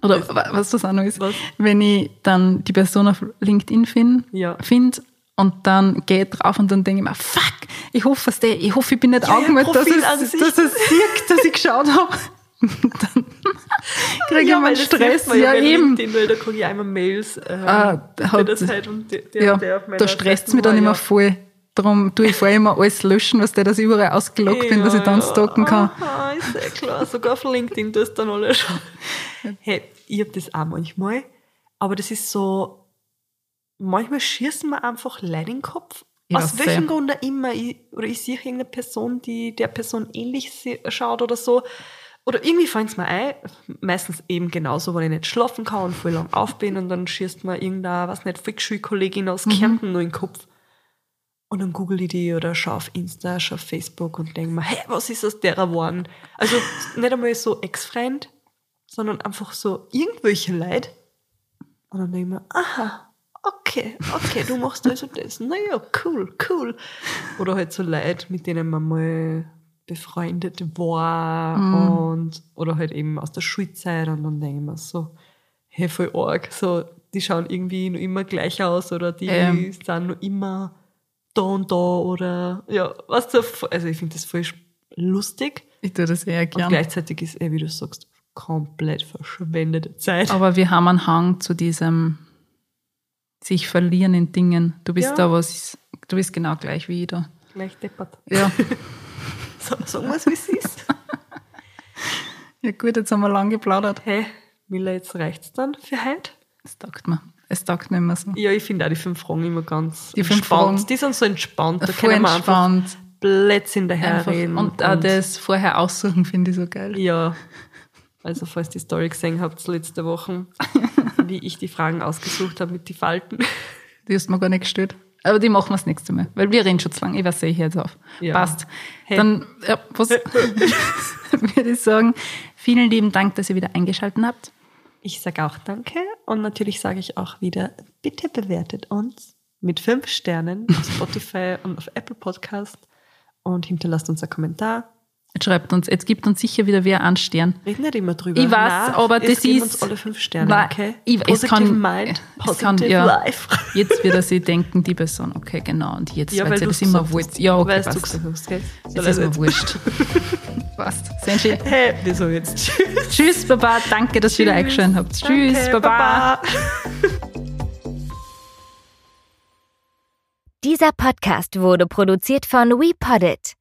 Oder wa- was das auch noch ist, Was? wenn ich dann die Person auf LinkedIn finde Ja. find und dann gehe ich drauf und dann denke ich mir, fuck, ich hoffe, dass der, ich hoffe, ich bin nicht Ja, ihr angemeldet, dass es, dass es sieht, dass ich geschaut habe. dann kriege ich ja, mal weil das Stress. mir Ja, bei eben. LinkedIn, weil da kriege ich einmal Mails äh, Ah, hat- der Zeit und der, der, Ja, der auf da stresst Seite mich dann immer ja. voll. Darum tue ich vorher immer alles löschen, was der, ich überall ausgeloggt bin, dass ich dann stalken kann. Aha, ist ja klar. Sogar auf LinkedIn tust du dann alles schon. Hey, ich hab das auch manchmal. Aber das ist so, manchmal schießen mir einfach Leute in den Kopf. Ja, Aus welchem Grund auch immer. Ich, oder ich sehe irgendeine Person, die der Person ähnlich schaut oder so. Oder irgendwie fällt es mir ein, meistens eben genauso, wenn ich nicht schlafen kann und voll lang auf bin und dann schießt mir irgendeine, was nicht, Volksschulkollegin aus Kärnten nur in den Kopf. Und dann google ich die oder schaue auf Insta, schaue auf Facebook und denke mir, hey, was ist aus derer geworden? Also nicht einmal so Ex-Freund, sondern einfach so irgendwelche Leute. Und dann denke ich mir, aha, okay, okay, du machst also das. Naja, cool, cool. Oder halt so Leute, mit denen man mal befreundet war und oder halt eben aus der Schulzeit und dann denke ich mir so, hey, voll arg, so, die schauen irgendwie noch immer gleich aus oder die Ähm. sind noch immer da und da oder ja, was du, also ich finde das voll lustig Ich tue das eher und gern. gleichzeitig ist eh, wie du sagst, komplett verschwendete Zeit. Aber wir haben einen Hang zu diesem sich verlieren in Dingen. Du bist Ja. da was, du bist genau gleich wie ich da. Gleich deppert. Ja. So, sagen wir es, wie es ist. Ja gut, jetzt haben wir lang geplaudert. Hey, Miller, jetzt reicht's dann für heute? Es taugt mir. Es taugt mir immer so. Ja, ich finde auch die fünf Fragen immer ganz Die fünf entspannt. Fragen. Die sind so entspannt. Da können wir einfach entspannt. Blödsinn Einfach. daherreden. Und auch das vorher aussuchen finde ich so geil. Ja. Also, falls die Story gesehen habt, letzte Woche, wie ich die Fragen ausgesucht habe mit die Falten. Die hast mir gar nicht gestellt. Aber die machen wir das nächste Mal, weil wir reden schon zu lang. Ich weiß, sehe ich jetzt auf. Ja. Passt. Hey. Dann ja, was würde ich sagen, vielen lieben Dank, dass ihr wieder eingeschaltet habt. Ich sage auch Danke und natürlich sage ich auch wieder, bitte bewertet uns mit fünf Sternen auf Spotify und auf Apple Podcast und hinterlasst uns einen Kommentar. Jetzt schreibt uns, jetzt gibt uns sicher wieder wer einen Stern. Reden nicht immer drüber. Ich weiß, Nein, aber es das geben ist- uns alle fünf Sterne, okay? ich- es Positive kann- Mind, es kann, positive ja. Life. Jetzt wird er sich denken, die Person, okay, genau, und jetzt, Ja, weil weil sie du das immer gesagt wollt. hast. Ja, okay, Weil du passt. gesagt hast, gell? Jetzt ist mir wurscht. passt. Sehr schön. Hey, wieso jetzt? Tschüss. Tschüss, Baba, danke, dass ihr wieder eingeschaltet habt. Tschüss, Danke, Baba. Dieser Podcast wurde produziert von WePoddit.